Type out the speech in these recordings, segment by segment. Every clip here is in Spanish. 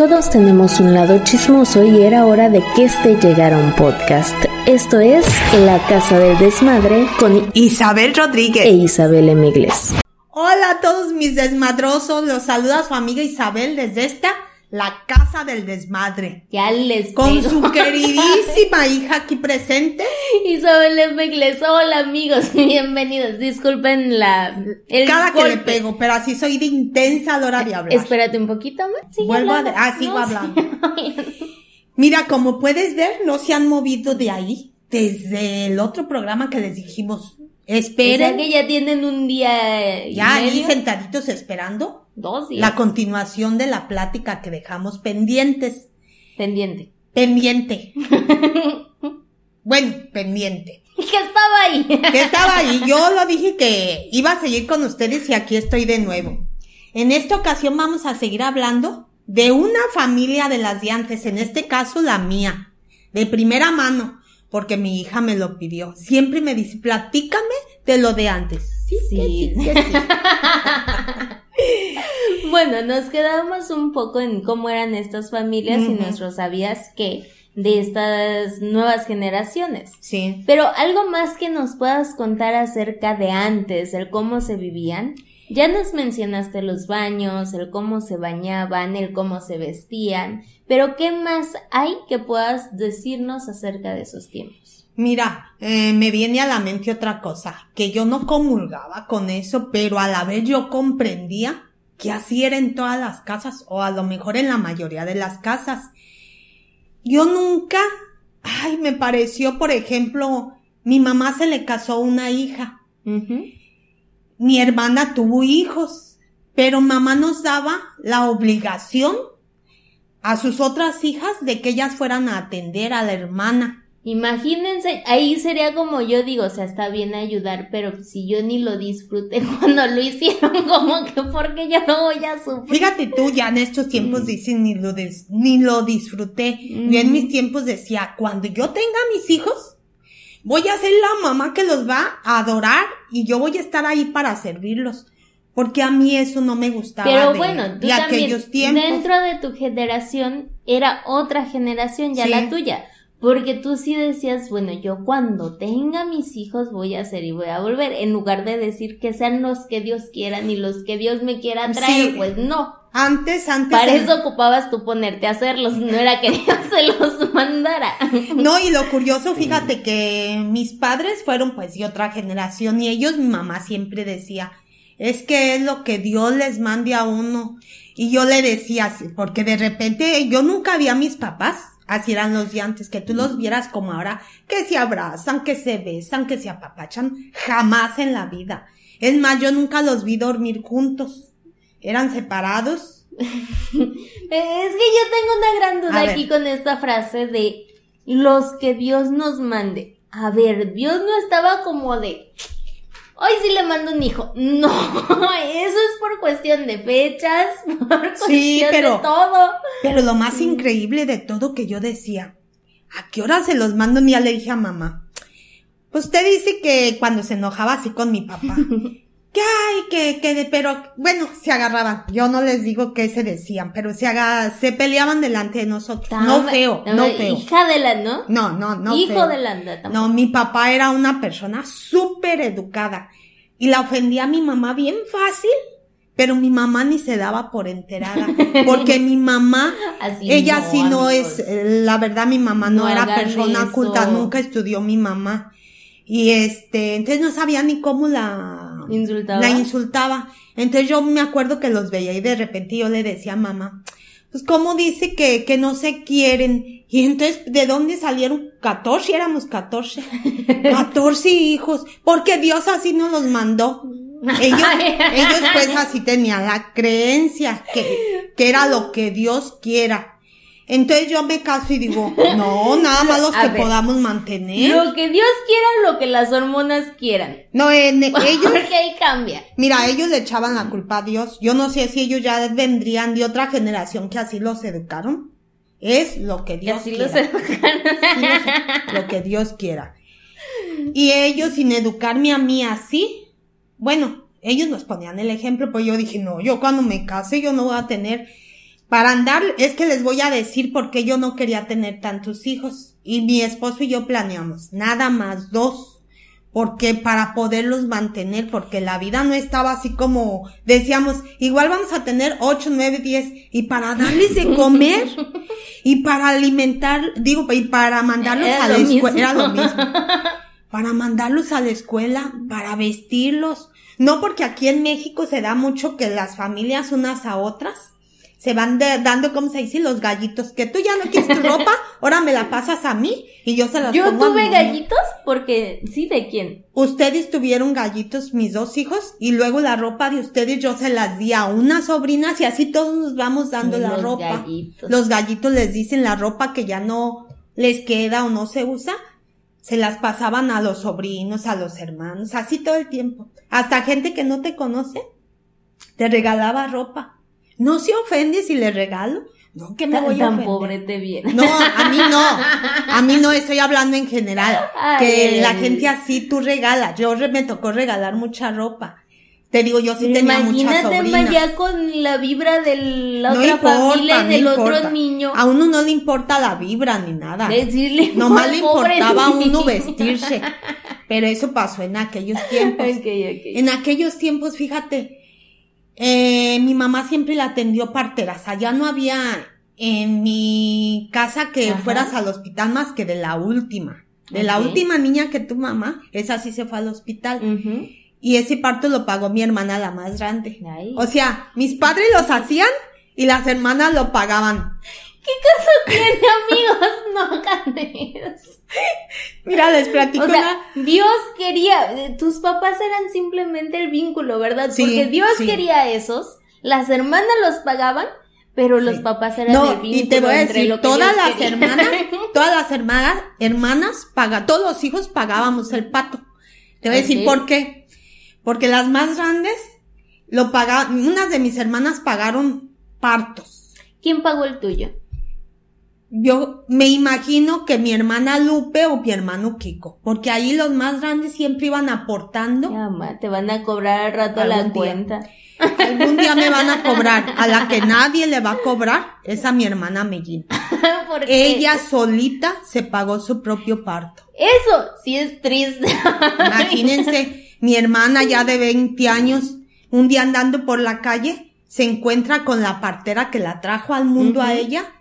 Todos tenemos un lado chismoso y era hora de que este llegara a un podcast. Esto es La Casa del Desmadre con Isabel Rodríguez e Isabel Emigles. Hola a todos mis desmadrosos, los saluda su amiga Isabel desde esta la casa del desmadre. Ya les Con su queridísima hija aquí presente. Isabel Megles. Hola amigos, bienvenidos. Disculpen la... El Cada que le pego, pero así soy de intensa a la hora de hablar. Espérate un poquito más. Vuelvo a... Ah, sigo hablando. Mira, como puedes ver, no se han movido de ahí. Desde el otro programa que les dijimos. Esperen. que ya tienen un día. ya ahí sentaditos esperando. Dos días. La continuación de la plática que dejamos pendientes. Pendiente. Pendiente. bueno, pendiente. Que estaba ahí. que estaba ahí. Yo lo dije que iba a seguir con ustedes y aquí estoy de nuevo. En esta ocasión vamos a seguir hablando de una familia de las de antes, en este caso la mía, de primera mano, porque mi hija me lo pidió. Siempre me dice, platícame de lo de antes. Sí, sí. sí, sí. bueno, nos quedamos un poco en cómo eran estas familias y nuestros sabías que de estas nuevas generaciones. Sí. Pero algo más que nos puedas contar acerca de antes, el cómo se vivían. Ya nos mencionaste los baños, el cómo se bañaban, el cómo se vestían, pero ¿qué más hay que puedas decirnos acerca de esos tiempos? Mira, eh, me viene a la mente otra cosa, que yo no comulgaba con eso, pero a la vez yo comprendía que así era en todas las casas, o a lo mejor en la mayoría de las casas. Yo nunca, ay, me pareció, por ejemplo, mi mamá se le casó una hija. Mi hermana tuvo hijos, pero mamá nos daba la obligación a sus otras hijas de que ellas fueran a atender a la hermana. Imagínense, ahí sería como yo digo, o sea, está bien ayudar, pero si yo ni lo disfruté cuando lo hicieron, como que porque yo no voy a sufrir. Fíjate tú, ya en estos tiempos mm. dicen ni lo, ni lo disfruté. Yo en mis mm. tiempos decía, cuando yo tenga mis hijos, voy a ser la mamá que los va a adorar y yo voy a estar ahí para servirlos. Porque a mí eso no me gustaba. Pero bueno, tú aquellos tiempos. dentro de tu generación era otra generación, ya la tuya. Porque tú sí decías, bueno, yo cuando tenga mis hijos voy a hacer y voy a volver, en lugar de decir que sean los que Dios quiera ni los que Dios me quiera traer, pues no. Antes, antes. Para eso ocupabas tú ponerte a hacerlos, no era que Dios se los mandara. No, y lo curioso, fíjate que mis padres fueron pues de otra generación y ellos, mi mamá siempre decía, es que es lo que Dios les mande a uno. Y yo le decía, porque de repente yo nunca vi a mis papás Así eran los de antes, que tú los vieras como ahora, que se abrazan, que se besan, que se apapachan, jamás en la vida. Es más, yo nunca los vi dormir juntos. Eran separados. es que yo tengo una gran duda aquí con esta frase de los que Dios nos mande. A ver, Dios no estaba como de hoy sí le mando un hijo. No, eso es por cuestión de fechas, por cuestión pero, de todo. Pero lo más increíble de todo que yo decía, ¿a qué hora se los mando? Ni le dije a mamá. Pues usted dice que cuando se enojaba así con mi papá. que ay, que, que, pero, bueno, se agarraban. Yo no les digo qué se decían, pero se aga, se peleaban delante de nosotros. no feo, no, feo. Hija de la, ¿no? No, no, no. Hijo de la, No, mi papá era una persona súper educada. Y la ofendía a mi mamá bien fácil. Pero mi mamá ni se daba por enterada, porque mi mamá, ella sí no es, la verdad mi mamá no, era persona culta, nunca estudió mi mamá. Y este, entonces no sabía ni cómo la, ¿Insultaba? La insultaba. Entonces yo me acuerdo que los veía y de repente yo le decía a mamá, pues cómo dice que, que no se quieren. Y entonces, ¿de dónde salieron? 14, éramos 14. 14 hijos. Porque Dios así nos los mandó. Ellos, ellos pues así tenían la creencia que, que era lo que Dios quiera. Entonces yo me caso y digo, no, nada más los que podamos mantener. Lo que Dios quiera, lo que las hormonas quieran. No, en, ellos. Porque ahí cambia. Mira, ellos le echaban la culpa a Dios. Yo no sé si ellos ya vendrían de otra generación que así los educaron. Es lo que Dios así quiera. Los educaron. lo que Dios quiera. Y ellos sin educarme a mí así, bueno, ellos nos ponían el ejemplo, pues yo dije, no, yo cuando me case yo no voy a tener Para andar, es que les voy a decir por qué yo no quería tener tantos hijos. Y mi esposo y yo planeamos, nada más dos porque para poderlos mantener, porque la vida no estaba así como decíamos, igual vamos a tener ocho, nueve, diez, y para darles de comer, y para alimentar, digo, y para mandarlos a la escuela, era lo mismo. Para mandarlos a la escuela, para vestirlos. No porque aquí en México se da mucho que las familias unas a otras se van dando, ¿cómo se dice? Los gallitos. Que tú ya no quieres tu ropa, ahora me la pasas a mí y yo se las yo pongo tuve gallitos porque, sí, ¿de quién? Ustedes tuvieron gallitos, mis dos hijos, y luego la ropa de ustedes yo se las di a unas sobrinas y así todos nos vamos dando la ropa. Gallitos. Los gallitos les dicen la ropa que ya no les queda o no se usa. Se las pasaban a los sobrinos, a los hermanos, así todo el tiempo. Hasta gente que no te conoce, te regalaba ropa. ¿No se ofende si le regalo? No, que me voy a ofender. pobre te viene. No, a mí no. A mí no, estoy hablando en general. que la gente así tú regalas. Yo me tocó regalar mucha ropa. Te digo, yo sí tenía mucha sobrinas. Imagínate ya con la vibra de la otra familia y del otro niño. A uno no le importa la vibra ni nada. Decirle. Nomás le importaba a uno vestirse. Pero eso pasó en aquellos tiempos. En aquellos tiempos, fíjate, eh, mi mamá siempre la atendió parteras. Allá no había en mi casa que fueras al hospital más que de la última. De la última niña que tu mamá, esa sí se fue al hospital. Y ese parto lo pagó mi hermana la más grande. O sea, mis padres los hacían y las hermanas lo pagaban. ¿Qué caso tiene, amigos? No. Mira, les platico. O sea, Dios quería, tus papás eran simplemente el vínculo, ¿verdad? Porque Dios quería esos, las hermanas los pagaban, pero los papás eran el vínculo. Y te voy a decir, todas las hermanas, todas las hermanas, hermanas paga, todos los hijos pagábamos el pato. Te voy a decir por qué. Porque las más grandes lo pagaban, unas de mis hermanas pagaron partos. ¿Quién pagó el tuyo? Yo me imagino que mi hermana Lupe o mi hermano Kiko, porque ahí los más grandes siempre iban aportando. te van a cobrar al rato la cuenta. Algún día me van a cobrar. A la que nadie le va a cobrar es a mi hermana Mellín. Ella solita se pagó su propio parto. Eso sí es triste. Imagínense, mi hermana ya de 20 años, un día andando por la calle, se encuentra con la partera que la trajo al mundo a ella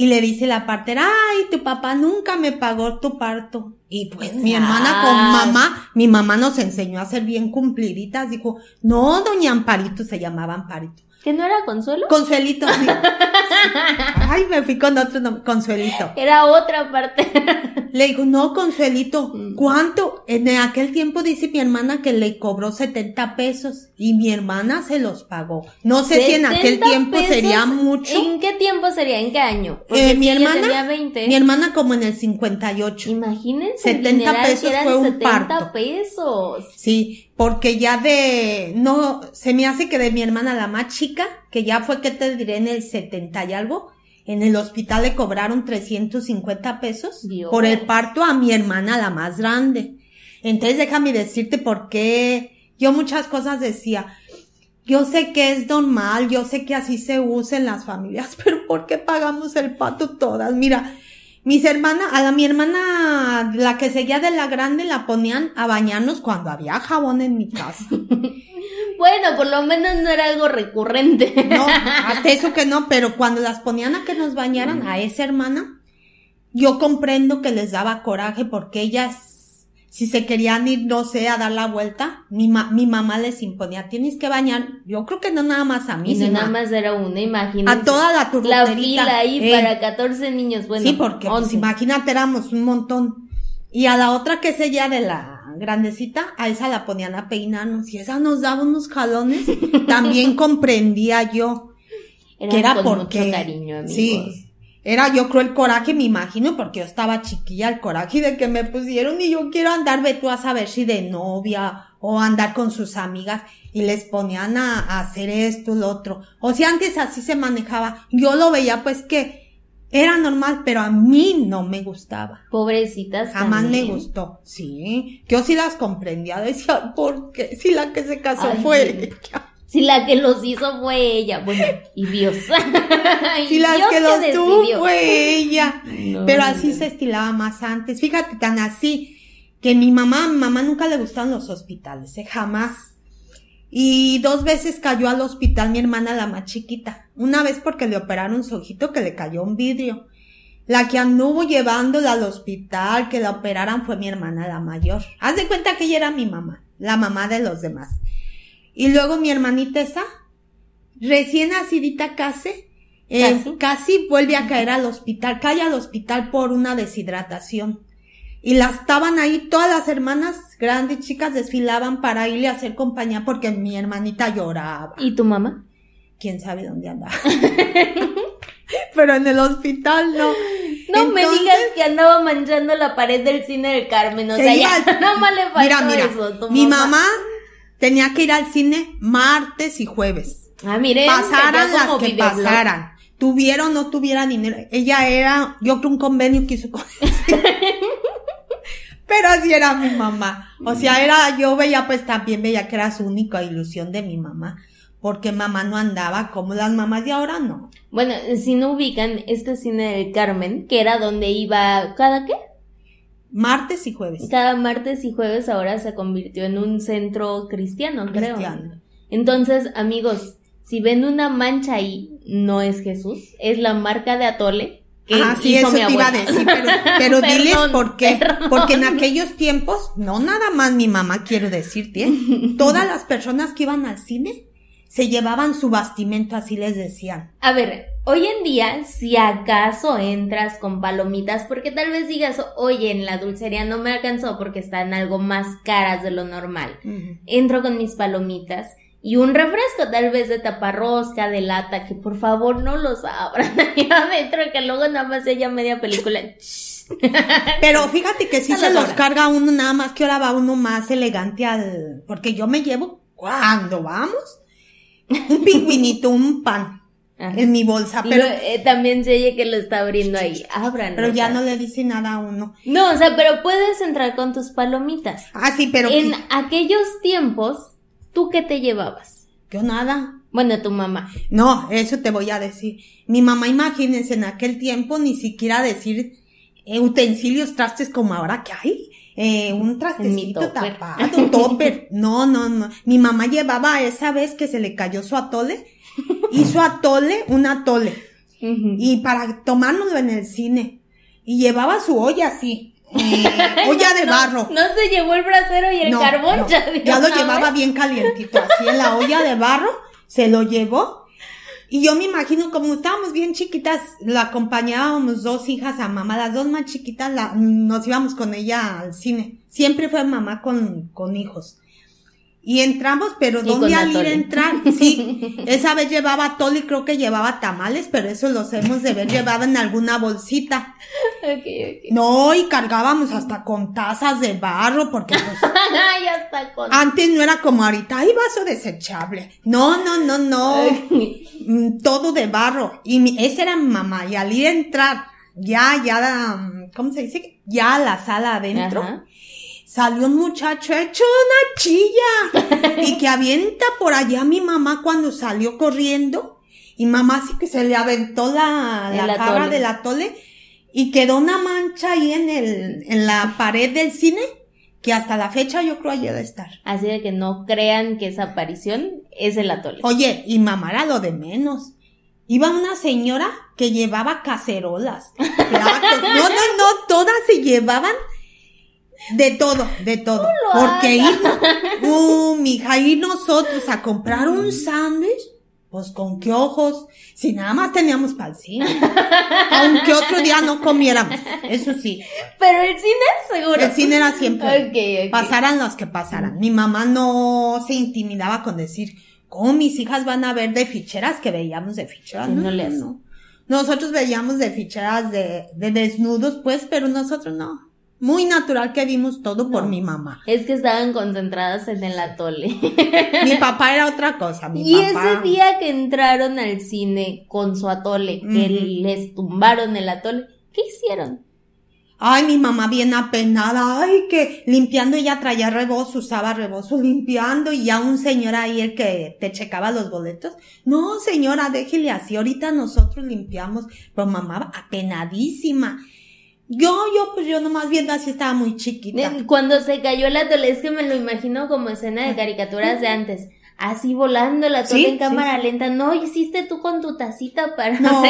y le dice la partera, ay, tu papá nunca me pagó tu parto. Y pues mi hermana con mamá, mi mamá nos enseñó a ser bien cumpliditas. Dijo, no, doña Amparito, se llamaba Amparito. ¿Que no era Consuelo? Consuelito, sí. Ay, me fui con otro nombre, Consuelito. Era otra parte. Le digo, no, Consuelito, mm. ¿cuánto? En aquel tiempo dice mi hermana que le cobró 70 pesos y mi hermana se los pagó. No sé si en aquel tiempo sería mucho. ¿En qué tiempo sería? ¿En qué año? Porque eh, mi hermana, 20. mi hermana como en el 58. Imagínense. 70 pesos fue un 70 pesos. Sí, porque ya de, no, se me hace que de mi hermana la más chica, que ya fue que te diré en el 70 y algo, en el hospital le cobraron 350 pesos por el parto a mi hermana la más grande. Entonces déjame decirte por qué yo muchas cosas decía, yo sé que es normal, yo sé que así se usa en las familias, pero ¿por qué pagamos el pato todas? Mira, mis hermanas, a la, mi hermana, la que seguía de la grande, la ponían a bañarnos cuando había jabón en mi casa. bueno, por lo menos no era algo recurrente. no, hasta eso que no, pero cuando las ponían a que nos bañaran, a esa hermana, yo comprendo que les daba coraje porque ellas si se querían ir, no sé, a dar la vuelta, mi, mi mamá les imponía, tienes que bañar. Yo creo que no nada más a mí, sino nada más era una, imagínate. A toda la turboterita. La fila ahí para 14 niños, bueno. Sí, porque pues, imagínate, éramos un montón. Y a la otra que es ella de la grandecita, a esa la ponían a peinarnos y esa nos daba unos jalones. También comprendía yo que era porque, mucho cariño, amigos. Sí era yo creo el coraje, me imagino, porque yo estaba chiquilla, el coraje de que me pusieron y yo quiero andar, ve tú a saber si de novia o andar con sus amigas y les ponían a, hacer esto, lo otro. O sea, antes así se manejaba. Yo lo veía pues que era normal, pero a mí no me gustaba. Pobrecitas. Jamás me gustó. Sí. Yo sí las comprendía. Decía, ¿por qué? Si la que se casó fue Si la que los hizo fue ella, bueno, y Dios. si la que los tuvo fue ella. Pero así se estilaba más antes. Fíjate, tan así que mi mamá, mi mamá nunca le gustaban los hospitales, ¿eh? jamás. Y dos veces cayó al hospital mi hermana la más chiquita. Una vez porque le operaron su ojito que le cayó un vidrio. La que anduvo llevándola al hospital, que la operaran fue mi hermana la mayor. Haz de cuenta que ella era mi mamá, la mamá de los demás. Y luego mi hermanita esa, recién nacidita casi, eh, ¿Casi? vuelve a caer al hospital, cae al hospital por una deshidratación. Y las estaban ahí, todas las hermanas grandes, chicas, desfilaban para irle a hacer compañía porque mi hermanita lloraba. ¿Y tu mamá? ¿Quién sabe dónde andaba? Pero en el hospital no. No me digas que andaba manchando la pared del cine del Carmen, o sea, ya no más le faltó mira, mira, eso. mi mamá tenía que ir al cine martes y jueves. Ah, miren. Pasaran las que pasaran. Tuvieron o no tuviera dinero. Ella era, yo creo un convenio que hizo con Pero así era mi mamá. O sea, era, yo veía pues también veía que era su única ilusión de mi mamá. Porque mamá no andaba como las mamás de ahora no. Bueno, si no ubican este cine del Carmen, que era donde iba cada qué? Martes y jueves. Cada martes y jueves ahora se convirtió en un centro cristiano, creo. Cristiano. Entonces, amigos, si ven una mancha ahí, no es Jesús, es la marca de Atole. Que ah, sí, eso te iba a decir, pero, diles por qué. Porque en aquellos tiempos, no nada más mi mamá, quiero decirte, ¿eh? todas las personas que iban al cine se llevaban su bastimento, así les decían. A ver, hoy en día, si acaso entras con palomitas, porque tal vez digas, oye, en la dulcería no me alcanzó porque están algo más caras de lo normal. Entro con mis palomitas y un refresco tal vez de taparrosca, de lata, que por favor no los abran ahí adentro, que luego nada más ella media película. Pero fíjate que si se los carga uno nada más que ahora va uno más elegante al, porque yo me llevo cuando vamos un pingüinito, un pan en mi bolsa, pero eh, también se oye que lo está abriendo ahí. Abran. Pero ya no le dice nada a uno. No, o sea, pero puedes entrar con tus palomitas. Ah, sí, pero en aquellos tiempos, ¿tú qué te llevabas? Yo nada. Bueno, tu mamá. No, eso te voy a decir. Mi mamá, imagínense, en aquel tiempo ni siquiera decir utensilios, trastes como ahora que hay eh, un trastecito tapado, un topper. No, no, no. Mi mamá llevaba esa vez que se le cayó su atole, hizo atole, un atole. Y para tomárnoslo en el cine. Y llevaba su olla así. Eh, olla de barro. No, se llevó el brasero y el carbón, ya, ya lo llevaba bien calientito, así en la olla de barro, se lo llevó y yo me imagino, como estábamos bien chiquitas, la acompañábamos dos hijas a mamá, las dos más chiquitas, la, nos íbamos con ella al cine. Siempre fue mamá con, con hijos. Y entramos, pero ¿dónde al ir a entrar? Sí, esa vez llevaba tole y creo que llevaba tamales, pero eso los hemos de haber llevado en alguna bolsita. Okay, No, y cargábamos hasta con tazas de barro, porque pues, antes no era como ahorita, hay vaso desechable. No, no, no, no. Mm, todo de barro. Y mi, esa era mi mamá, y al ir a entrar, ya, ya, ¿cómo se dice? Ya a la sala adentro salió un muchacho hecho una chilla y que avienta por allá a mi mamá cuando salió corriendo y mamá sí que se le aventó la, la cara del atole y quedó una mancha ahí en el, en la pared del cine que hasta la fecha yo creo allí de estar. Así de que no crean que esa aparición es el atole. Oye, y mamá era lo de menos. Iba una señora que llevaba cacerolas. No, no, no, todas se llevaban de todo, de todo. Porque ir, uh, mija, ir nosotros a comprar un sándwich, pues con qué ojos, si nada más teníamos para el cine. Aunque otro día no comiéramos, eso sí. Pero el cine seguro. El cine era siempre. Pasaran los que pasaran. Mi mamá no se intimidaba con decir, ¿cómo mis hijas van a ver de ficheras que veíamos de ficheras? no, no, no. Nosotros veíamos de ficheras de, de desnudos, pues, pero nosotros no muy natural que vimos todo por mi mamá. Es que estaban concentradas en el atole. mi papá era otra cosa, mi y ese día que entraron al cine con su atole, que les tumbaron el atole, ¿qué hicieron? Ay, mi mamá bien apenada, ay, que limpiando ella traía rebozo, usaba rebozo limpiando y ya un señor ahí el que te checaba los boletos. No, señora, déjele así, ahorita nosotros limpiamos. Pero mamá apenadísima. Yo, yo, pues yo nomás viendo así estaba muy chiquita. Cuando se cayó la tele, es que me lo imagino como escena de caricaturas de antes así volando la torre en cámara lenta. No hiciste tú con tu tacita para. No,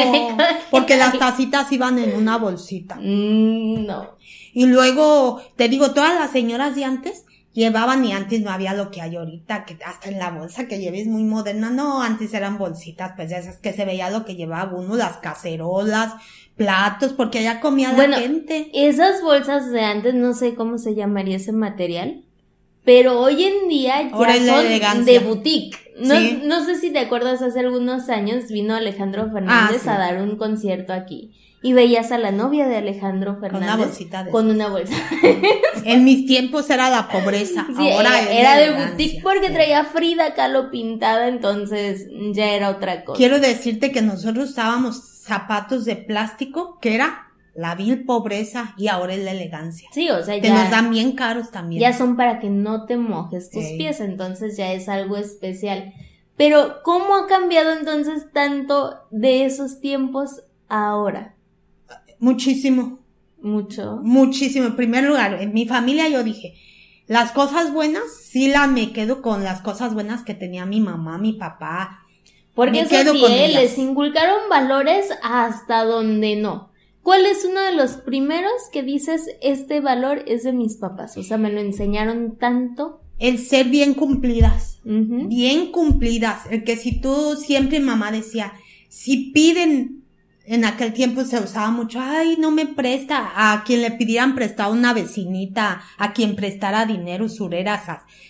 porque las tacitas iban en una bolsita. Mm, no. Y luego, te digo, todas las señoras de antes llevaban y antes no había lo que hay ahorita, que hasta en la bolsa que lleves muy moderna. No, antes eran bolsitas, pues esas que se veía lo que llevaba uno, las cacerolas, platos, porque allá comía la gente. Esas bolsas de antes, no sé cómo se llamaría ese material pero hoy en día ya son de boutique. No, no, sé si te acuerdas, hace algunos años vino Alejandro Fernández ah, a dar un concierto aquí. Y veías a la novia de Alejandro Fernández. Con una bolsita de Con una bolsa. en mis tiempos era la pobreza. Ahora era, de boutique porque traía Frida Kahlo pintada, entonces ya era otra cosa. Quiero decirte que nosotros usábamos zapatos de plástico que era la vil pobreza y ahora es la elegancia. Sí, o sea, te ya. nos dan bien caros también. Ya son para que no te mojes tus pies, entonces ya es algo especial. Pero, ¿cómo ha cambiado entonces tanto de esos tiempos ahora? Muchísimo. Mucho. Muchísimo. En primer lugar, en mi familia yo dije, las cosas buenas, sí las me quedo con las cosas buenas que tenía mi mamá, mi papá. Porque eso sí, ¿eh? les inculcaron valores hasta donde no. ¿Cuál es uno de los primeros que dices, este valor es de mis papás? O sea, me lo enseñaron tanto. El ser bien cumplidas, bien cumplidas. El que si tú siempre mamá decía, si piden, en aquel tiempo se usaba mucho, ay, no me presta, a quien le pidieran prestado una vecinita, a quien prestara dinero, usureras.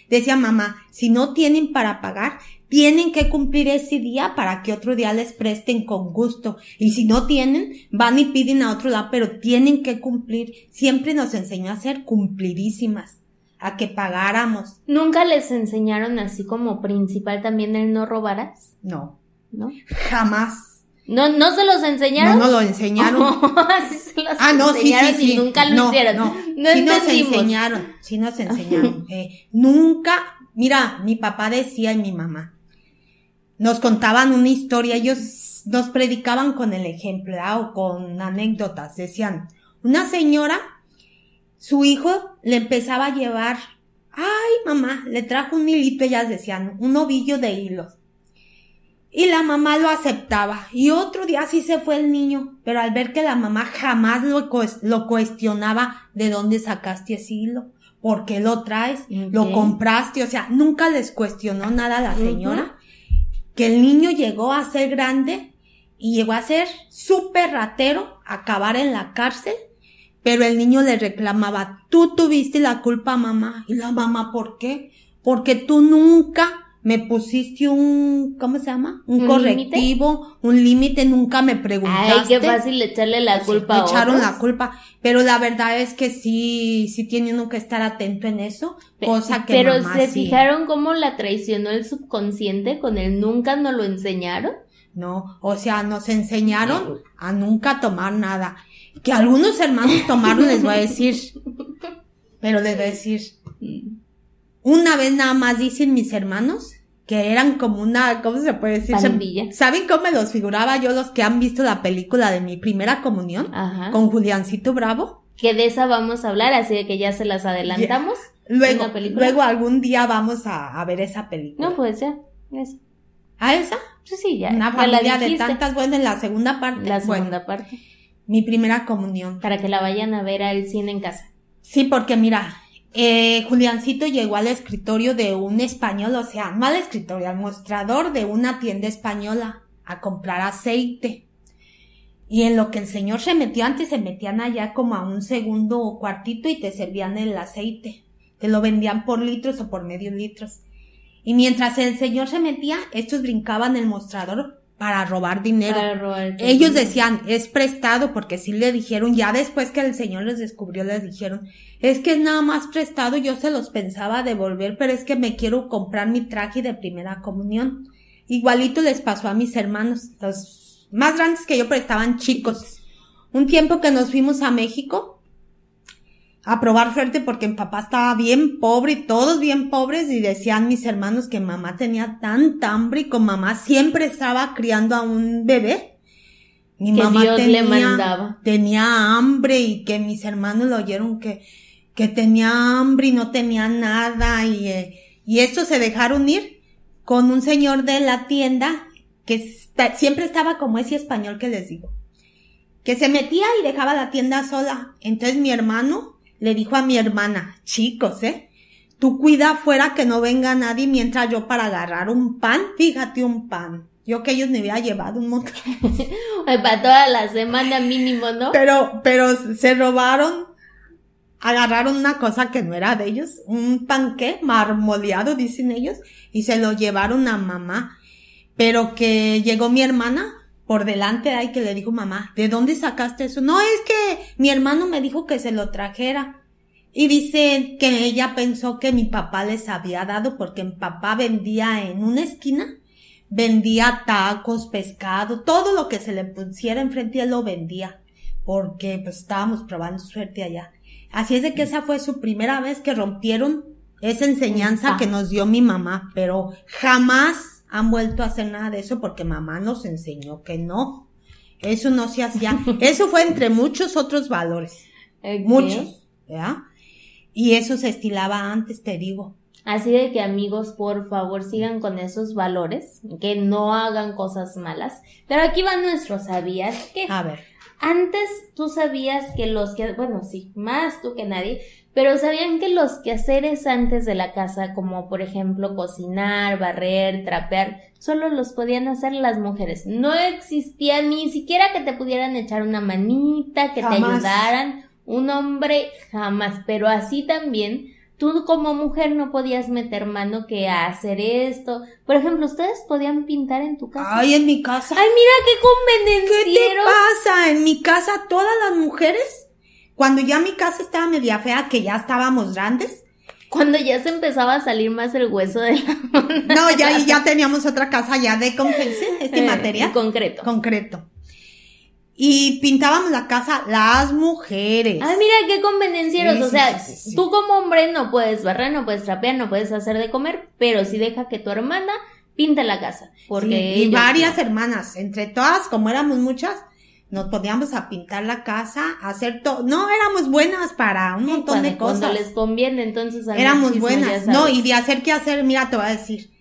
Decía mamá, si no tienen para pagar, tienen que cumplir ese día para que otro día les presten con gusto. Y si no tienen, van y piden a otro lado, pero tienen que cumplir. Siempre nos enseñó a ser cumplidísimas, a que pagáramos. ¿Nunca les enseñaron así como principal también el no robarás? No. ¿No? Jamás. ¿No, no se los enseñaron? No, no lo enseñaron. ah, no, sí, sí, sí. Y nunca lo hicieron. No, no sí nos enseñaron, sí nos enseñaron. Eh, nunca, mira, mi papá decía y mi mamá, nos contaban una historia, ellos nos predicaban con el ejemplo o con anécdotas. Decían, una señora, su hijo le empezaba a llevar, ay mamá, le trajo un hilito, ellas decían, un ovillo de hilos. Y la mamá lo aceptaba. Y otro día sí se fue el niño, pero al ver que la mamá jamás lo, lo cuestionaba, ¿de dónde sacaste ese hilo? ¿Por qué lo traes? ¿Lo compraste? O sea, nunca les cuestionó nada a la señora que el niño llegó a ser grande y llegó a ser súper ratero, acabar en la cárcel, pero el niño le reclamaba, tú tuviste la culpa, mamá. Y la mamá, ¿por qué? Porque tú nunca me pusiste un, ¿cómo se llama? Un, correctivo, un límite, nunca me preguntaste. Ay, qué fácil echarle la culpa a echaron la culpa, pero la verdad es que sí, sí tiene uno que estar atento en eso, cosa que Pero se fijaron cómo la traicionó el subconsciente con el nunca nos lo enseñaron. No, o sea, nos enseñaron a nunca tomar nada. Que algunos hermanos tomaron, les voy a decir, pero les voy a decir, mm. Una vez nada más dicen mis hermanos que eran como una, ¿cómo se puede decir? ¿Saben cómo me los figuraba yo los que han visto la película de mi primera comunión? Con Juliancito Bravo. Que de esa vamos a hablar, así que ya se las adelantamos. Luego, luego algún día vamos a, ver esa película. No, pues ya, ¿A esa? Sí, sí, ya. Una familia de tantas buenas en la segunda parte. La segunda parte. Mi primera comunión. Para que la vayan a ver al cine en casa. Sí, porque mira, eh, Juliancito llegó al escritorio de un español, o sea, no al escritorio, al mostrador de una tienda española a comprar aceite. Y en lo que el señor se metió antes, se metían allá como a un segundo cuartito y te servían el aceite. Te lo vendían por litros o por medio litros. Y mientras el señor se metía, estos brincaban el mostrador para robar dinero. Ellos decían, es prestado, porque sí le dijeron, ya después que el señor les descubrió, les dijeron, es que es nada más prestado, yo se los pensaba devolver, pero es que me quiero comprar mi traje de primera comunión. Igualito les pasó a mis hermanos, los más grandes que yo, pero estaban chicos. Un tiempo que nos fuimos a México, a probar suerte porque mi papá estaba bien pobre y todos bien pobres y decían mis hermanos que mamá tenía tanta hambre y con mamá siempre estaba criando a un bebé. Mi mamá tenía, tenía hambre y que mis hermanos lo oyeron que, que tenía hambre y no tenía nada y, eh, y estos se dejaron ir con un señor de la tienda que siempre estaba como ese español que les digo, que se metía y dejaba la tienda sola. Entonces mi hermano le dijo a mi hermana, chicos, eh, tú cuida afuera que no venga nadie mientras yo para agarrar un pan, fíjate un pan. Yo que ellos me había llevado un montón. para toda la semana mínimo, ¿no? Pero, pero se robaron, agarraron una cosa que no era de ellos, un panqué marmoleado, dicen ellos, y se lo llevaron a mamá. Pero que llegó mi hermana por delante ahí que le dijo mamá, ¿de dónde sacaste eso? No, es que mi hermano me dijo que se lo trajera. Y dice que ella pensó que mi papá les había dado porque mi papá vendía en una esquina, vendía tacos, pescado, todo lo que se le pusiera enfrente él lo vendía, porque pues estábamos probando suerte allá. Así es de que esa fue su primera vez que rompieron esa enseñanza que nos dio mi mamá, pero jamás han vuelto a hacer nada de eso porque mamá nos enseñó que no. Eso no se hacía. Eso fue entre muchos otros valores. Muchos, ¿verdad? Y eso se estilaba antes, te digo. Así de que amigos, por favor, sigan con esos valores, que no hagan cosas malas. Pero aquí va nuestro, ¿sabías que? A ver. Antes tú sabías que los que, bueno, sí, más tú que nadie, pero sabían que los quehaceres antes de la casa, como por ejemplo cocinar, barrer, trapear, solo los podían hacer las mujeres. No existía ni siquiera que te pudieran echar una manita, que te ayudaran. Un hombre jamás, pero así también tú como mujer no podías meter mano que a hacer esto. Por ejemplo, ustedes podían pintar en tu casa. Ay, en mi casa. Ay, mira qué convenencieros. ¿Qué te pasa? En mi casa todas las mujeres cuando ya mi casa estaba media fea, que ya estábamos grandes. Cuando ya se empezaba a salir más el hueso de la mano. No, ya, ya teníamos otra casa ya de, ¿cómo Este eh, material. Concreto. Concreto. Y pintábamos la casa las mujeres. Ay, mira qué convenencieros. o sea, tú como hombre no puedes barrer, no puedes trapear, no puedes hacer de comer, pero sí deja que tu hermana pinte la casa. Porque y varias hermanas, entre todas, como éramos muchas, nos podíamos a pintar la casa, a hacer todo. No, éramos buenas para un montón de cosas. Cuando les conviene, entonces. Éramos buenas. No, y de hacer qué hacer, mira, te voy a decir.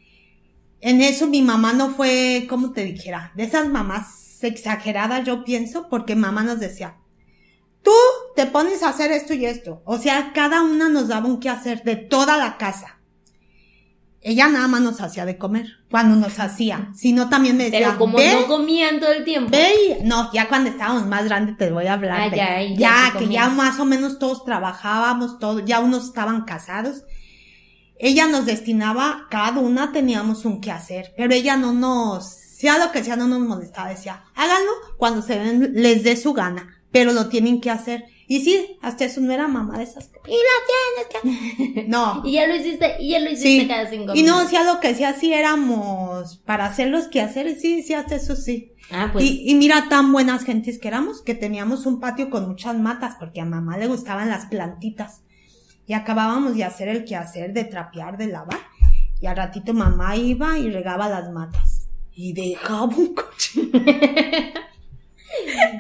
En eso mi mamá no fue, como te dijera, de esas mamás exageradas, yo pienso, porque mamá nos decía, tú te pones a hacer esto y esto. O sea, cada una nos daba un qué hacer de toda la casa ella nada más nos hacía de comer cuando nos hacía, sino también me decía, pero como no comían todo el tiempo. Ve, no, ya cuando estábamos más grandes te voy a hablar. Ah, ya, ya, que ya más o menos todos trabajábamos, todos, ya unos estaban casados. Ella nos destinaba, cada una teníamos un qué hacer, pero ella no nos, sea lo que sea, no nos molestaba, decía, háganlo cuando se les dé su gana, pero lo tienen que hacer. Y sí, hasta eso no era mamá de esas cosas. Y lo tienes que... No. y ya lo hiciste, y ya lo hiciste cada cinco Y no, hacía lo que decía, sí éramos para hacer los quehaceres, sí, sí, hasta eso sí. Ah, pues. Y, y mira tan buenas gentes que éramos, que teníamos un patio con muchas matas, porque a mamá le gustaban las plantitas. Y acabábamos de hacer el quehacer, de trapear, de lavar. Y al ratito mamá iba y regaba las matas. Y dejaba un coche.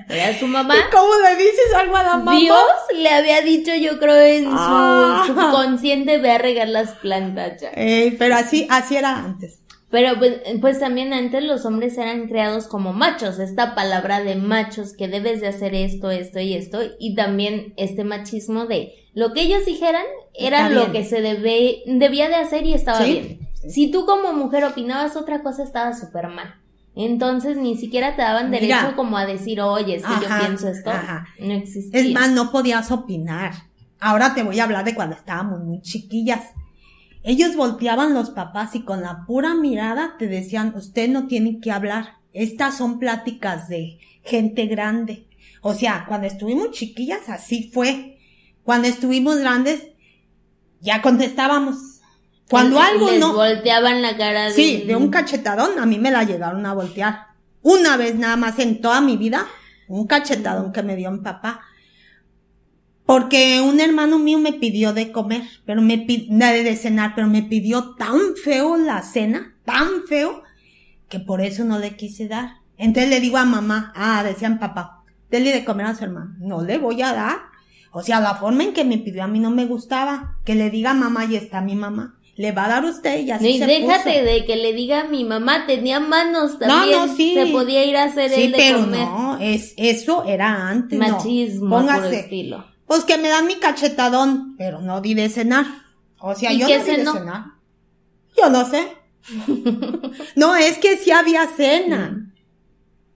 Era su mamá. ¿Y cómo le dices algo a la mamá? Dios le había dicho, yo creo, en su ah. subconsciente, ve a regar las plantas ya. pero así, así era antes. Pero pues, pues también antes los hombres eran creados como machos, esta palabra de machos que debes de hacer esto, esto y esto, y también este machismo de lo que ellos dijeran era lo que se debe, debía de hacer y estaba bien. Si tú como mujer opinabas otra cosa estaba súper mal. Entonces ni siquiera te daban derecho como a decir, oye, es que yo pienso esto. No existía. Es más, no podías opinar. Ahora te voy a hablar de cuando estábamos muy chiquillas. Ellos volteaban los papás y con la pura mirada te decían, usted no tiene que hablar. Estas son pláticas de gente grande. O sea, cuando estuvimos chiquillas, así fue. Cuando estuvimos grandes, ya contestábamos. Cuando algo les no. volteaban la cara de. Sí, de un cachetadón, a mí me la llegaron a voltear. Una vez nada más en toda mi vida, un cachetadón que me dio mi papá. Porque un hermano mío me pidió de comer, pero me pidió, de cenar, pero me pidió tan feo la cena, tan feo, que por eso no le quise dar. Entonces le digo a mamá, ah, decían papá, dele de comer a su hermano. No le voy a dar. O sea, la forma en que me pidió a mí no me gustaba. Que le diga a mamá y está mi mamá. Le va a dar usted y así no, y déjate de que le diga a mi mamá, tenía manos también. No, no, sí. Se podía ir a hacer el de pero no, es, eso era antes. Machismo, Póngase. estilo. Pues que me dan mi cachetadón, pero no di de cenar. O sea, yo no di de cenar. Yo no sé. no, es que sí había cena. Mm.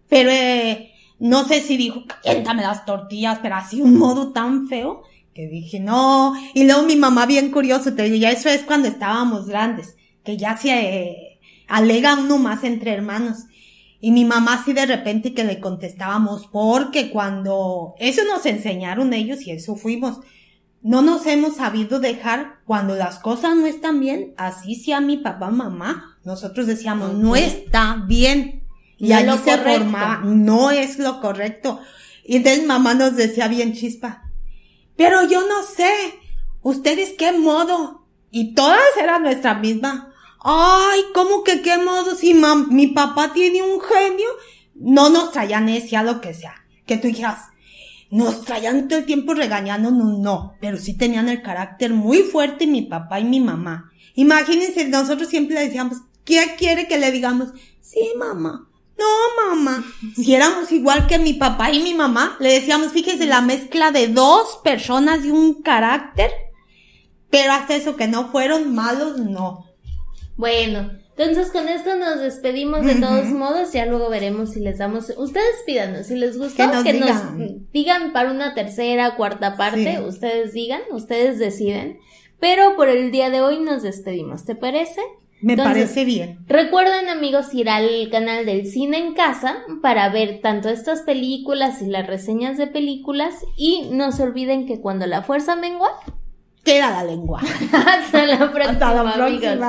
Pero eh, no sé si dijo, caliéntame las tortillas, pero así un modo tan feo que dije, no. Y luego mi mamá bien curioso, te digo, ya eso es cuando estábamos grandes, que ya se eh, alega uno más entre hermanos. Y mi mamá así de repente que le contestábamos, porque cuando, eso nos enseñaron ellos y eso fuimos. No nos hemos sabido dejar cuando las cosas no están bien, así sea mi papá, mamá. Nosotros decíamos, no está bien. Y ahí se formaba, no es lo correcto. Y entonces mamá nos decía bien chispa, pero yo no sé, ustedes qué modo. Y todas eran nuestra misma. Ay, ¿cómo que qué modo? Si mi papá tiene un genio, no nos traían ese a lo que sea. Que tú dijeras, nos traían todo el tiempo regañándonos, no, pero sí tenían el carácter muy fuerte mi papá y mi mamá. Imagínense, nosotros siempre le decíamos, ¿qué quiere que le digamos? Sí, mamá. No, mamá. Si éramos igual que mi papá y mi mamá, le decíamos, fíjese, la mezcla de dos personas de un carácter, pero hasta eso que no fueron malos, no. Bueno, entonces con esto nos despedimos de todos modos, ya luego veremos si les damos, ustedes pídanos, si les gusta, que nos, digan. para una tercera, cuarta parte, ustedes digan, ustedes deciden, pero por el día de hoy nos despedimos, ¿te parece? Me parece bien. Recuerden amigos ir al canal del cine en casa para ver tanto estas películas y las reseñas de películas y no se olviden que cuando la fuerza mengua queda la lengua. Hasta la próxima, Hasta la próxima. amigos.